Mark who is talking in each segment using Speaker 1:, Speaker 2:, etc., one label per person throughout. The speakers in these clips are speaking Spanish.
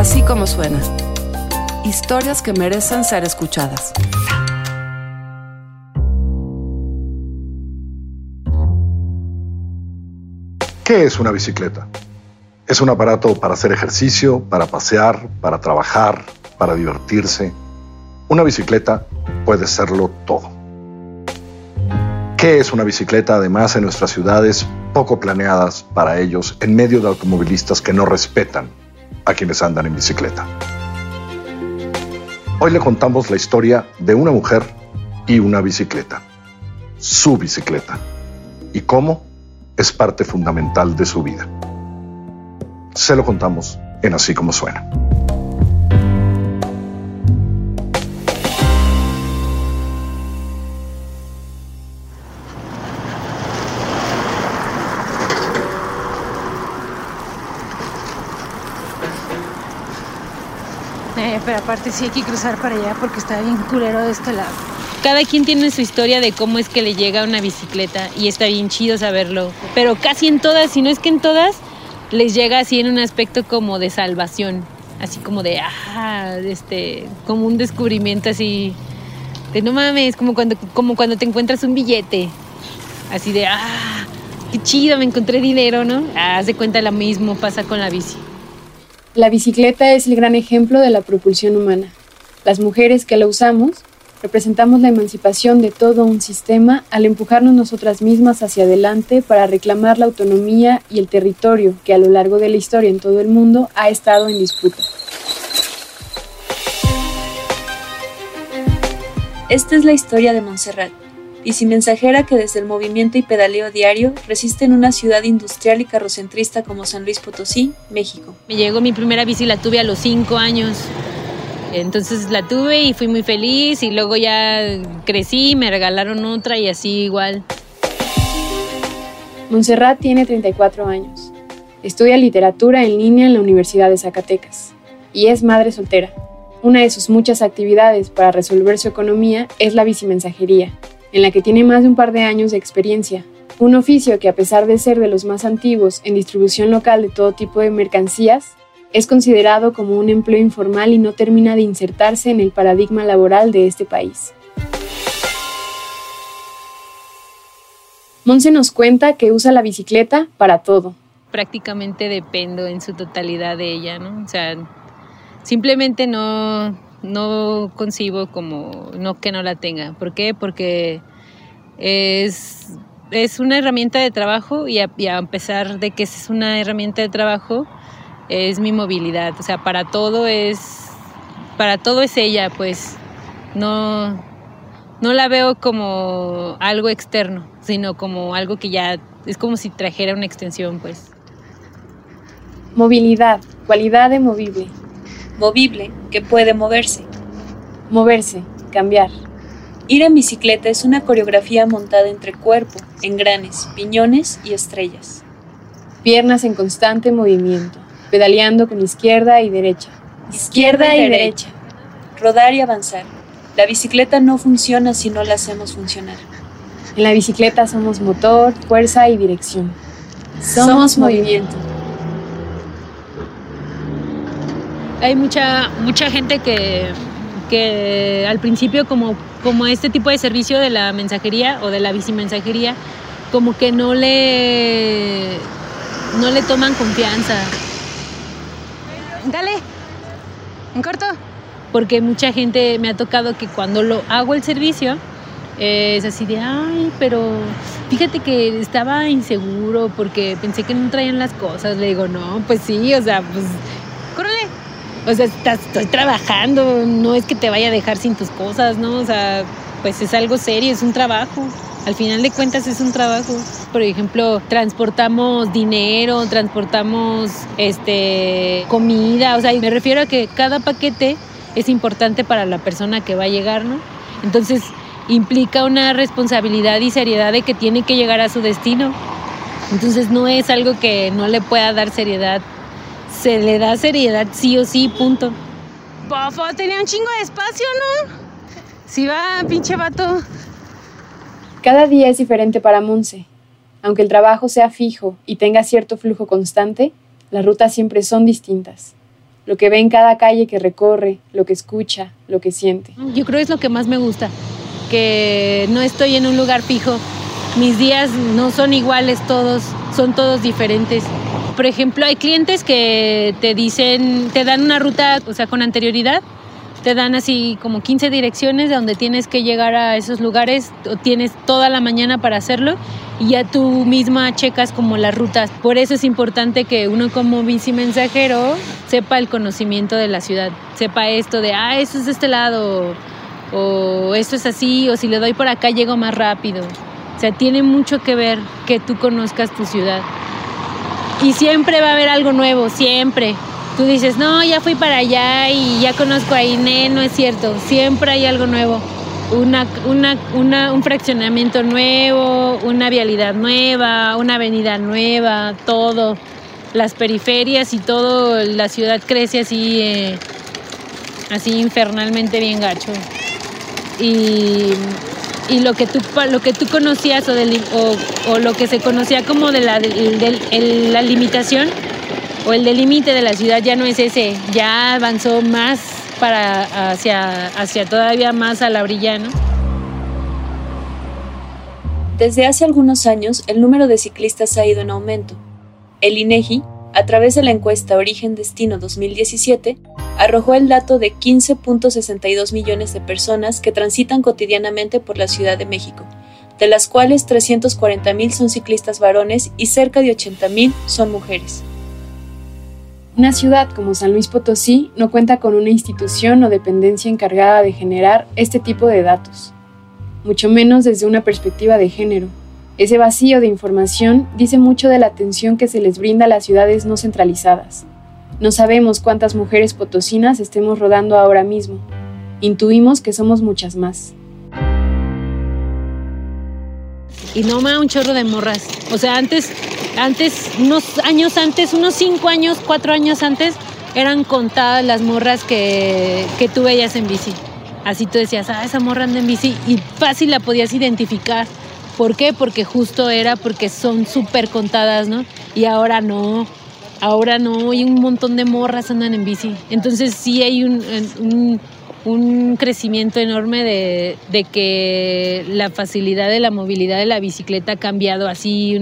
Speaker 1: Así como suena. Historias que merecen ser escuchadas.
Speaker 2: ¿Qué es una bicicleta? Es un aparato para hacer ejercicio, para pasear, para trabajar, para divertirse. Una bicicleta puede serlo todo. ¿Qué es una bicicleta además en nuestras ciudades poco planeadas para ellos en medio de automovilistas que no respetan a quienes andan en bicicleta? Hoy le contamos la historia de una mujer y una bicicleta, su bicicleta, y cómo es parte fundamental de su vida. Se lo contamos en Así como suena.
Speaker 3: Pero aparte sí hay que cruzar para allá porque está bien culero de este lado. Cada quien tiene su historia de cómo es que le llega una bicicleta y está bien chido saberlo. Pero casi en todas, si no es que en todas, les llega así en un aspecto como de salvación. Así como de, ah, este, como un descubrimiento así, de no mames, como cuando, como cuando te encuentras un billete. Así de, ah, qué chido, me encontré dinero, ¿no? Ah, de cuenta lo mismo pasa con la bici.
Speaker 4: La bicicleta es el gran ejemplo de la propulsión humana. Las mujeres que la usamos representamos la emancipación de todo un sistema al empujarnos nosotras mismas hacia adelante para reclamar la autonomía y el territorio que a lo largo de la historia en todo el mundo ha estado en disputa.
Speaker 5: Esta es la historia de Montserrat, mensajera que desde el movimiento y pedaleo diario resiste en una ciudad industrial y carrocentrista como San Luis Potosí, México.
Speaker 3: Me llegó mi primera bici, la tuve a los cinco años. Entonces la tuve y fui muy feliz y luego ya crecí, me regalaron otra y así igual.
Speaker 4: Montserrat tiene 34 años. Estudia literatura en línea en la Universidad de Zacatecas y es madre soltera. Una de sus muchas actividades para resolver su economía es la bicimensajería, en la que tiene más de un par de años de experiencia. Un oficio que a pesar de ser de los más antiguos en distribución local de todo tipo de mercancías, es considerado como un empleo informal y no termina de insertarse en el paradigma laboral de este país. Monse nos cuenta que usa la bicicleta para todo.
Speaker 3: Prácticamente dependo en su totalidad de ella, ¿no? O sea, simplemente no, no concibo como no que no la tenga. ¿Por qué? Porque es, es una herramienta de trabajo y a, y pesar de que es una herramienta de trabajo, es mi movilidad, o sea, para todo es, para todo es ella, pues no, no la veo como algo externo, sino como algo que ya es como si trajera una extensión, pues.
Speaker 4: Movilidad, cualidad de movible.
Speaker 5: Movible, que puede moverse.
Speaker 4: Moverse, cambiar.
Speaker 5: Ir en bicicleta es una coreografía montada entre cuerpo, engranes, piñones y estrellas.
Speaker 4: Piernas en constante movimiento pedaleando con izquierda y derecha.
Speaker 5: Izquierda y derecha. Rodar y avanzar. La bicicleta no funciona si no la hacemos funcionar.
Speaker 4: En la bicicleta somos motor, fuerza y dirección.
Speaker 5: Somos, movimiento.
Speaker 3: Hay mucha, mucha gente que, que al principio como, como este tipo de servicio de la mensajería o de la bicimensajería, como que no le, no le toman confianza.
Speaker 6: Dale, en corto.
Speaker 3: Porque mucha gente me ha tocado que cuando lo hago el servicio, es así de, ay, pero fíjate que estaba inseguro porque pensé que no traían las cosas. Le digo, no, pues sí, o sea, pues. O sea, estoy trabajando, no es que te vaya a dejar sin tus cosas, ¿no? O sea, pues es algo serio, es un trabajo. Al final de cuentas es un trabajo. Por ejemplo, transportamos dinero, transportamos este comida, o sea, me refiero a que cada paquete es importante para la persona que va a llegar, ¿no? Entonces, implica una responsabilidad y seriedad de que tiene que llegar a su destino. Entonces, no es algo que no le pueda dar seriedad. Se le da seriedad sí o sí, punto.
Speaker 6: Bofo, tenía un chingo de espacio, ¿no? Si va, pinche vato.
Speaker 4: Cada día es diferente para Monse. Aunque el trabajo sea fijo y tenga cierto flujo constante, las rutas siempre son distintas. lo que ve en cada calle que recorre, lo que escucha, lo que siente.
Speaker 3: Yo creo que es lo que más me gusta, que no estoy en un lugar fijo. Mis días no son iguales todos, son todos diferentes. Por ejemplo, hay clientes que te dicen, te dan una ruta, o sea, con anterioridad, te dan así como 15 direcciones de donde tienes que llegar a esos lugares, o tienes toda la mañana para hacerlo y ya tú misma checas como las rutas. Por eso es importante que uno como bici mensajero sepa el conocimiento de la ciudad, sepa esto de, ah, esto es de este lado, o esto es así, o si le doy por acá llego más rápido. O sea, tiene mucho que ver que tú conozcas tu ciudad. Y siempre va a haber algo nuevo, siempre. Tú dices, no, ya fui para allá y ya conozco ahí, no es cierto. Siempre hay algo nuevo. Una, una, un fraccionamiento nuevo, una vialidad nueva, una avenida nueva, todo. Las periferias y todo, la ciudad crece así, eh, así infernalmente bien gacho. Y y lo que tú, lo que tú conocías o, lo que se conocía como de la, limitación o el límite de la ciudad ya no es ese, ya avanzó más para hacia, hacia todavía más a la orilla.
Speaker 5: Desde hace algunos años, el número de ciclistas ha ido en aumento. El INEGI, a través de la encuesta Origen Destino 2017, arrojó el dato de 15.62 millones de personas que transitan cotidianamente por la Ciudad de México, de las cuales 340.000 son ciclistas varones y cerca de 80.000 son mujeres.
Speaker 4: Una ciudad como San Luis Potosí no cuenta con una institución o dependencia encargada de generar este tipo de datos, mucho menos desde una perspectiva de género. Ese vacío de información dice mucho de la atención que se les brinda a las ciudades no centralizadas, no sabemos cuántas mujeres potosinas estemos rodando ahora mismo. Intuimos que somos muchas más.
Speaker 3: Y no me un chorro de morras. O sea, antes, antes, unos años antes, unos cinco años, cuatro años antes, eran contadas las morras que, que tú veías en bici. Así tú decías, ah, esa morra anda en bici y fácil la podías identificar. ¿Por qué? Porque justo era porque son súper contadas, ¿no? Y ahora no. Ahora no, hay un montón de morras andan en bici. Entonces sí hay un, crecimiento enorme de, que la facilidad de la movilidad de la bicicleta ha cambiado así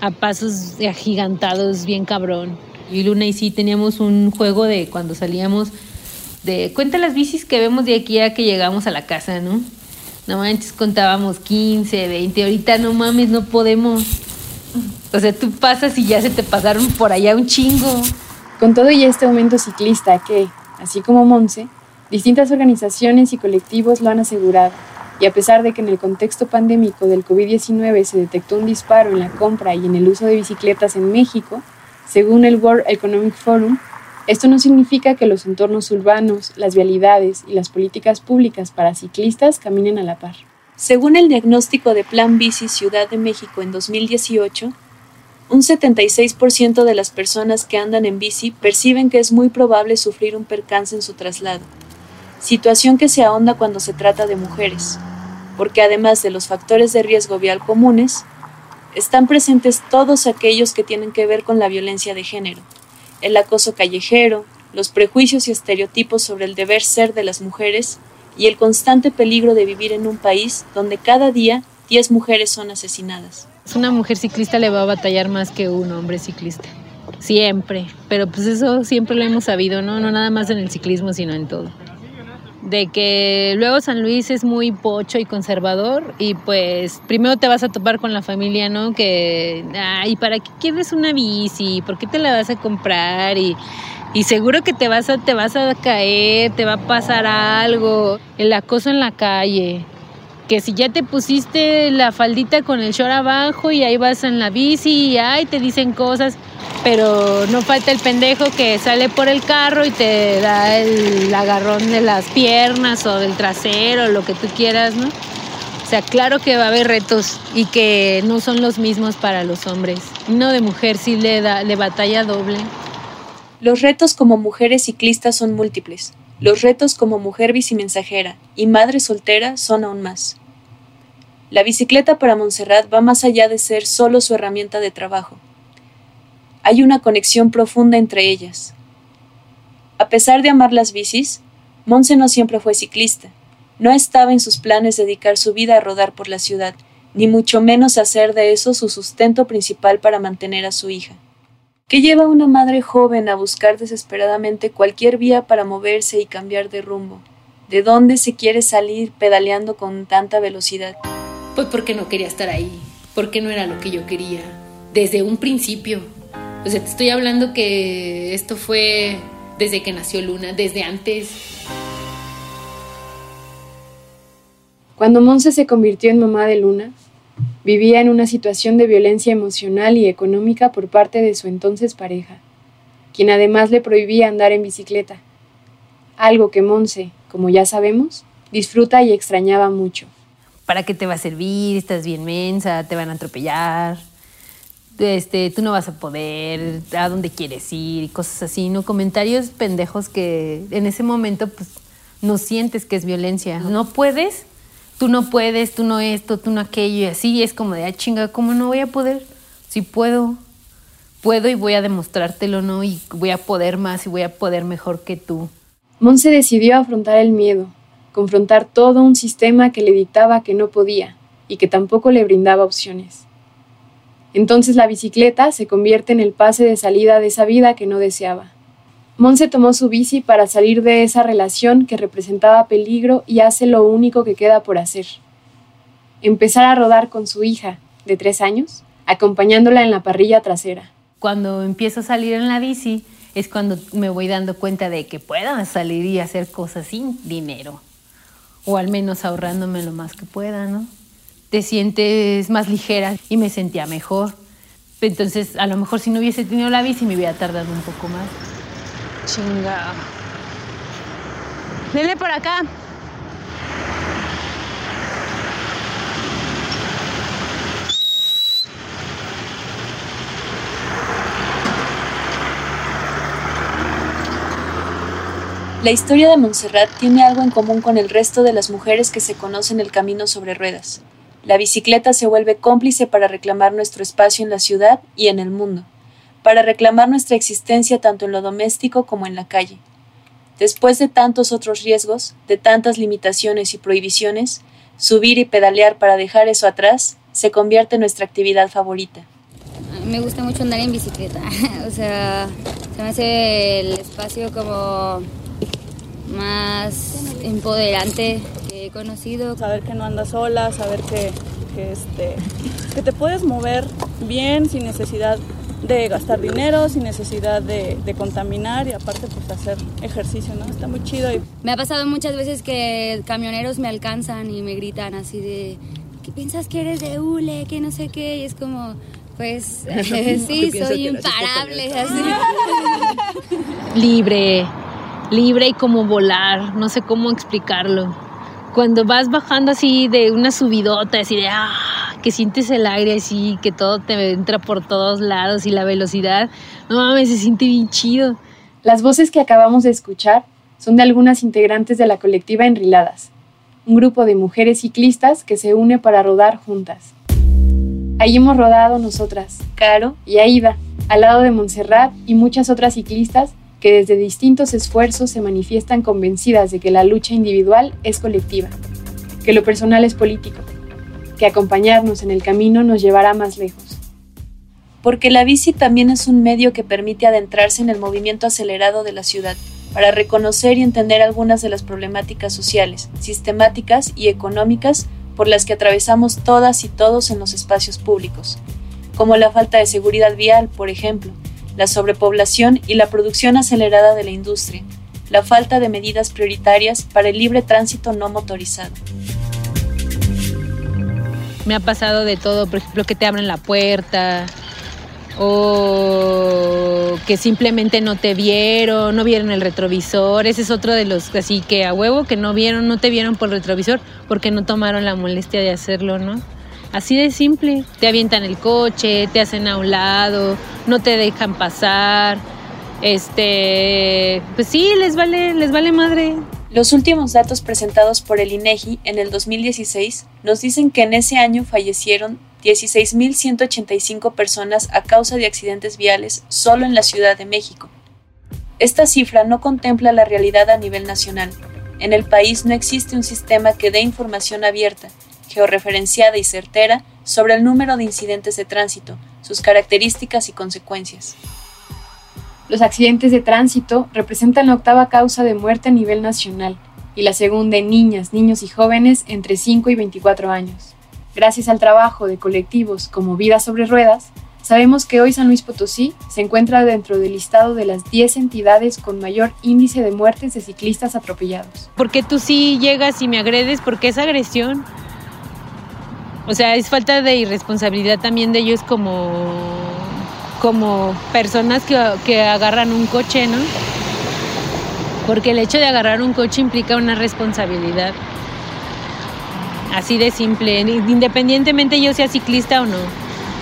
Speaker 3: a pasos agigantados, bien cabrón. Y Luna y sí teníamos un juego de cuando salíamos de cuenta las bicis que vemos de aquí a que llegamos a la casa, ¿no? No manches, contábamos 15, 20, ahorita no mames, no podemos. O sea, tú pasas y ya se te pasaron por allá un chingo.
Speaker 4: Con todo y este aumento ciclista que, así como Monse, distintas organizaciones y colectivos lo han asegurado, y a pesar de que en el contexto pandémico del COVID-19 se detectó un disparo en la compra y en el uso de bicicletas en México, según el World Economic Forum, esto no significa que los entornos urbanos, las vialidades y las políticas públicas para ciclistas caminen a la par.
Speaker 5: Según el diagnóstico de Plan Bici Ciudad de México en 2018, un 76% de las personas que andan en bici perciben que es muy probable sufrir un percance en su traslado, situación que se ahonda cuando se trata de mujeres, porque además de los factores de riesgo vial comunes, están presentes todos aquellos que tienen que ver con la violencia de género, el acoso callejero, los prejuicios y estereotipos sobre el deber ser de las mujeres y el constante peligro de vivir en un país donde cada día 10 mujeres son asesinadas.
Speaker 3: Una mujer ciclista le va a batallar más que un hombre ciclista. Siempre. Pero pues eso siempre lo hemos sabido, ¿no? No nada más en el ciclismo, sino en todo. De que luego San Luis es muy pocho y conservador y pues primero te vas a topar con la familia, ¿no? Que, ay, ¿para qué quieres una bici? ¿Por qué te la vas a comprar? Y, y seguro que te vas, a, te vas a caer, te va a pasar algo. El acoso en la calle, que si ya te pusiste la faldita con el short abajo y ahí vas en la bici y ahí te dicen cosas, pero no falta el pendejo que sale por el carro y te da el agarrón de las piernas o del trasero, lo que tú quieras, ¿no? O sea, claro que va a haber retos y que no son los mismos para los hombres. Uno de mujer sí le da le batalla doble.
Speaker 5: Los retos como mujeres ciclistas son múltiples. Los retos como mujer bicimensajera y madre soltera son aún más. La bicicleta para Montserrat va más allá de ser solo su herramienta de trabajo. Hay una conexión profunda entre ellas. A pesar de amar las bicis, Monse no siempre fue ciclista. No estaba en sus planes dedicar su vida a rodar por la ciudad, ni mucho menos hacer de eso su sustento principal para mantener a su hija. ¿Qué lleva a una madre joven a buscar desesperadamente cualquier vía para moverse y cambiar de rumbo? ¿De dónde se quiere salir pedaleando con tanta velocidad?
Speaker 3: Pues porque no quería estar ahí, porque no era lo que yo quería, desde un principio. O sea, te estoy hablando que esto fue desde que nació Luna, desde antes.
Speaker 4: Cuando Monse se convirtió en mamá de Luna, vivía en una situación de violencia emocional y económica por parte de su entonces pareja, quien además le prohibía andar en bicicleta, algo que Monse, como ya sabemos, disfruta y extrañaba mucho.
Speaker 3: ¿Para qué te va a servir? Estás bien mensa, te van a atropellar. Este, tú no vas a poder, a dónde quieres ir y cosas así, ¿no? Comentarios pendejos que en ese momento pues no sientes que es violencia. No puedes, tú no puedes, tú no esto, tú no aquello y así es como de, ah, chinga, ¿cómo no voy a poder? Si puedo, puedo y voy a demostrártelo, ¿no? Y voy a poder más y voy a poder mejor que tú.
Speaker 4: Monse decidió afrontar el miedo, confrontar todo un sistema que le dictaba que no podía y que tampoco le brindaba opciones. Entonces la bicicleta se convierte en el pase de salida de esa vida que no deseaba. Monse tomó su bici para salir de esa relación que representaba peligro y hace lo único que queda por hacer. Empezar a rodar con su hija, de tres años, acompañándola en la parrilla trasera.
Speaker 3: Cuando empiezo a salir en la bici, es cuando me voy dando cuenta de que pueda salir y hacer cosas sin dinero. O al menos ahorrándome lo más que pueda, ¿no? Te sientes más ligera y me sentía mejor. Entonces, a lo mejor si no hubiese tenido la bici me hubiera tardado un poco más.
Speaker 6: Chinga. Dele por acá.
Speaker 5: La historia de Montserrat tiene algo en común con el resto de las mujeres que se conocen el camino sobre ruedas. La bicicleta se vuelve cómplice para reclamar nuestro espacio en la ciudad y en el mundo, para reclamar nuestra existencia tanto en lo doméstico como en la calle. Después de tantos otros riesgos, de tantas limitaciones y prohibiciones, subir y pedalear para dejar eso atrás se convierte en nuestra actividad favorita.
Speaker 7: Me gusta mucho andar en bicicleta, o sea, se me hace el espacio como más empoderante que he conocido.
Speaker 8: Saber que no andas sola, saber que, que, este, que te puedes mover bien sin necesidad de gastar dinero, sin necesidad de, de, contaminar y aparte pues hacer ejercicio, ¿no? Está muy chido. Y...
Speaker 7: Me ha pasado muchas veces que camioneros me alcanzan y me gritan así de, ¿qué piensas que eres de hule? Que no sé qué, y es como... Pues sí, soy imparable. Así.
Speaker 3: Libre, libre y como volar, no sé cómo explicarlo. Cuando vas bajando así de una subidota, así de ah, que sientes el aire así, que todo te entra por todos lados y la velocidad, no mames, se siente bien chido.
Speaker 4: Las voces que acabamos de escuchar son de algunas integrantes de la colectiva Enriladas, un grupo de mujeres ciclistas que se une para rodar juntas. Ahí hemos rodado nosotras, Caro y Aida, al lado de Montserrat y muchas otras ciclistas que desde distintos esfuerzos se manifiestan convencidas de que la lucha individual es colectiva, que lo personal es político, que acompañarnos en el camino nos llevará más lejos.
Speaker 5: Porque la bici también es un medio que permite adentrarse en el movimiento acelerado de la ciudad, para reconocer y entender algunas de las problemáticas sociales, sistemáticas y económicas por las que atravesamos todas y todos en los espacios públicos, como la falta de seguridad vial, por ejemplo, la sobrepoblación y la producción acelerada de la industria, la falta de medidas prioritarias para el libre tránsito no motorizado.
Speaker 3: Me ha pasado de todo, por ejemplo, que te abren la puerta o que simplemente no te vieron, no vieron el retrovisor. Ese es otro de los así que a huevo que no vieron, no te vieron por retrovisor porque no tomaron la molestia de hacerlo, ¿no? Así de simple. Te avientan el coche, te hacen a un lado, no te dejan pasar. Este, pues sí, les vale, les vale madre.
Speaker 5: Los últimos datos presentados por el INEGI en el 2016 nos dicen que en ese año fallecieron 16.185 personas a causa de accidentes viales solo en la Ciudad de México. Esta cifra no contempla la realidad a nivel nacional. En el país no existe un sistema que dé información abierta, georreferenciada y certera sobre el número de incidentes de tránsito, sus características y consecuencias.
Speaker 4: Los accidentes de tránsito representan la octava causa de muerte a nivel nacional y la segunda en niñas, niños y jóvenes entre 5 y 24 años. Gracias al trabajo de colectivos como Vida sobre Ruedas, sabemos que hoy San Luis Potosí se encuentra dentro del listado de las 10 entidades con mayor índice de muertes de ciclistas atropellados.
Speaker 3: Porque tú sí llegas y me agredes porque es agresión. O sea, es falta de irresponsabilidad también de ellos como, como personas que, que agarran un coche, ¿no? Porque el hecho de agarrar un coche implica una responsabilidad. Así de simple, independientemente yo sea ciclista o no.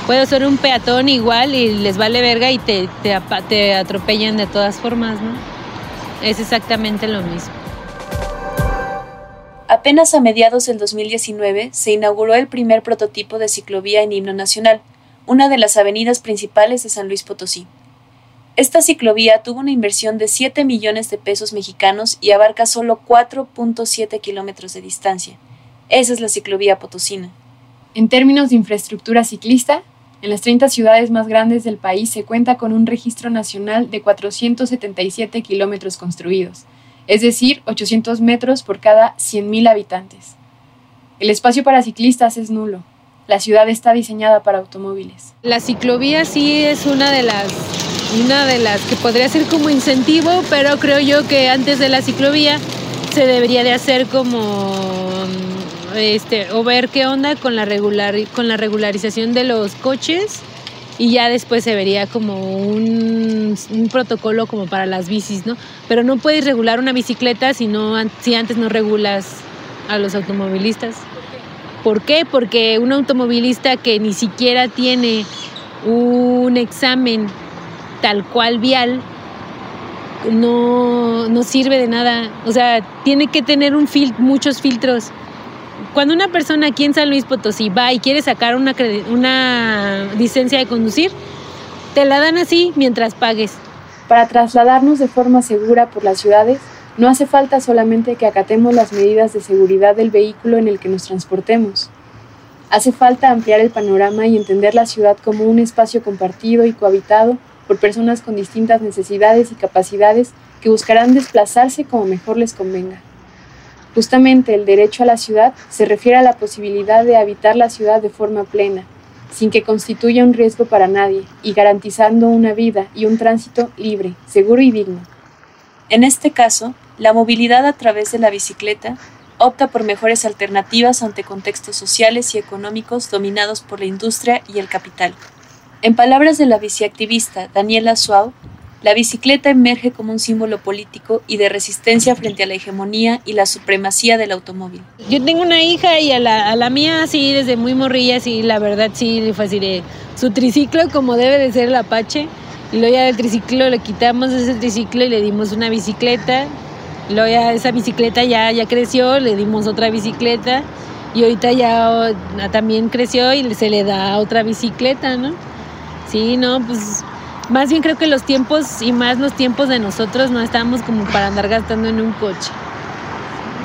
Speaker 3: Puedo ser un peatón igual y les vale verga y te, te, te atropellan de todas formas, ¿no? Es exactamente lo mismo.
Speaker 5: Apenas a mediados del 2019 se inauguró el primer prototipo de ciclovía en himno nacional, una de las avenidas principales de San Luis Potosí. Esta ciclovía tuvo una inversión de 7 millones de pesos mexicanos y abarca solo 4.7 kilómetros de distancia. Esa es la ciclovía potosina.
Speaker 4: En términos de infraestructura ciclista, en las 30 ciudades más grandes del país se cuenta con un registro nacional de 477 kilómetros construidos, es decir, 800 metros por cada 100.000 habitantes. El espacio para ciclistas es nulo. La ciudad está diseñada para automóviles.
Speaker 3: La ciclovía sí es una de las una de las que podría ser como incentivo, pero creo yo que antes de la ciclovía se debería de hacer como este o ver qué onda con la regular con la regularización de los coches y ya después se vería como un, protocolo como para las bicis, ¿no? Pero no puedes regular una bicicleta si, no, si antes no regulas a los automovilistas. ¿Por qué? Porque un automovilista que ni siquiera tiene un examen tal cual vial no, no sirve de nada. O sea, tiene que tener muchos filtros cuando una persona aquí en San Luis Potosí va y quiere sacar una, una licencia de conducir, te la dan así mientras pagues.
Speaker 4: Para trasladarnos de forma segura por las ciudades, no hace falta solamente que acatemos las medidas de seguridad del vehículo en el que nos transportemos. Hace falta ampliar el panorama y entender la ciudad como un espacio compartido y cohabitado por personas con distintas necesidades y capacidades que buscarán desplazarse como mejor les convenga. Justamente el derecho a la ciudad se refiere a la posibilidad de habitar la ciudad de forma plena, sin que constituya un riesgo para nadie, y garantizando una vida y un tránsito libre, seguro y digno.
Speaker 5: En este caso, la movilidad a través de la bicicleta opta por mejores alternativas ante contextos sociales y económicos dominados por la industria y el capital. En palabras de la biciactivista Daniela Suau, la bicicleta emerge como un símbolo político y de resistencia frente a la hegemonía y la supremacía del automóvil.
Speaker 3: Yo tengo una hija y a la, mía sí, desde muy morrilla, sí, la verdad sí, le fasciné. Su triciclo como debe de ser el Apache, y luego ya del triciclo le quitamos ese triciclo y le dimos una bicicleta. Luego ya esa bicicleta ya, ya creció, le dimos otra bicicleta y ahorita ya también creció y se le da otra bicicleta, ¿no? Sí, no, pues más bien creo que los tiempos y más los tiempos de nosotros no estamos como para andar gastando en un coche.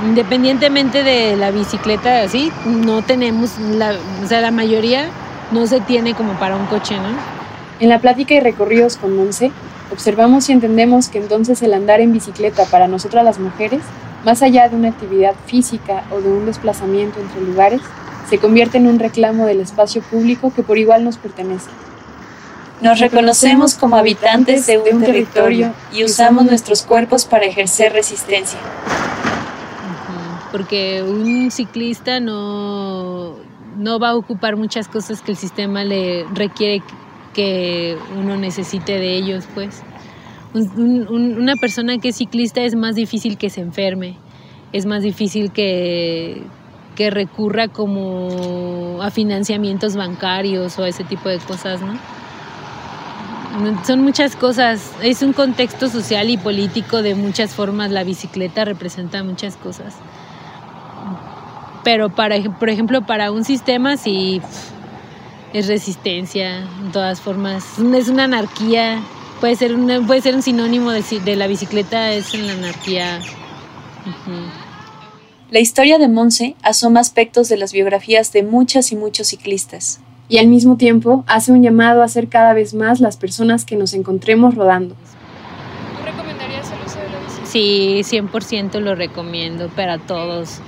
Speaker 3: Independientemente de la bicicleta, así, no tenemos, la, o sea, la mayoría no se tiene como para un coche, ¿no?
Speaker 4: En la plática y recorridos con Monse, observamos y entendemos que entonces el andar en bicicleta para nosotras las mujeres, más allá de una actividad física o de un desplazamiento entre lugares, se convierte en un reclamo del espacio público que por igual nos pertenece.
Speaker 5: Nos reconocemos como habitantes de un territorio y usamos nuestros cuerpos para ejercer resistencia.
Speaker 3: Porque un ciclista no, no va a ocupar muchas cosas que el sistema le requiere que uno necesite de ellos, pues. una persona que es ciclista es más difícil que se enferme, es más difícil que, que recurra como a financiamientos bancarios o a ese tipo de cosas, ¿no? son muchas cosas, es un contexto social y político de muchas formas, la bicicleta representa muchas cosas. Pero para, por ejemplo, para un sistema sí es resistencia, en todas formas, es una anarquía, puede ser un, puede ser un sinónimo de, de la bicicleta, es la anarquía.
Speaker 5: La historia de Monse asoma aspectos de las biografías de muchas y muchos ciclistas.
Speaker 4: Y al mismo tiempo hace un llamado a ser cada vez más las personas que nos encontremos rodando.
Speaker 9: ¿Tú recomendarías el uso de la bicicleta?
Speaker 3: Sí, 100% lo recomiendo para todos.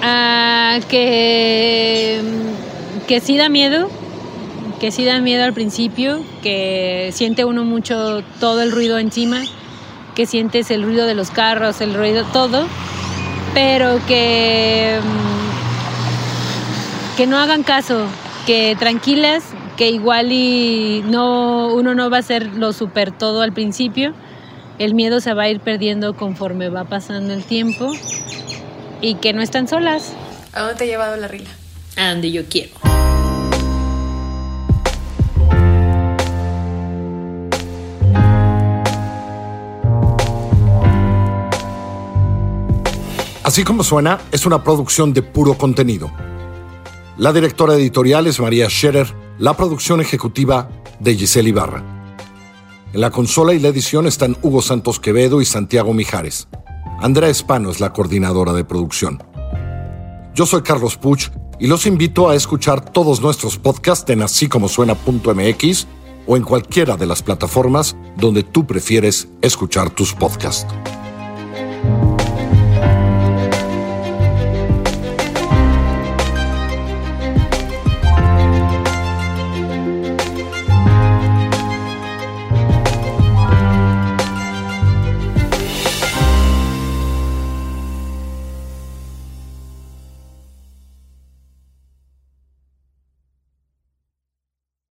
Speaker 3: Ah, que, que sí da miedo, que sí da miedo al principio, que siente uno mucho todo el ruido encima, que sientes el ruido de los carros, el ruido todo, pero que, mm, que no hagan caso, que tranquilas, que igual y no, uno no va a ser lo super todo al principio, el miedo se va a ir perdiendo conforme va pasando el tiempo y que no están solas.
Speaker 9: ¿A dónde te ha llevado la rila?
Speaker 3: A donde yo quiero.
Speaker 2: Así como suena, es una producción de puro contenido. La directora editorial es María Scherer, la producción ejecutiva de Giselle Ibarra. En la consola y la edición están Hugo Santos Quevedo y Santiago Mijares. Andrea Espano es la coordinadora de producción. Yo soy Carlos Puch y los invito a escuchar todos nuestros podcasts en así como suena.mx o en cualquiera de las plataformas donde tú prefieres escuchar tus podcasts.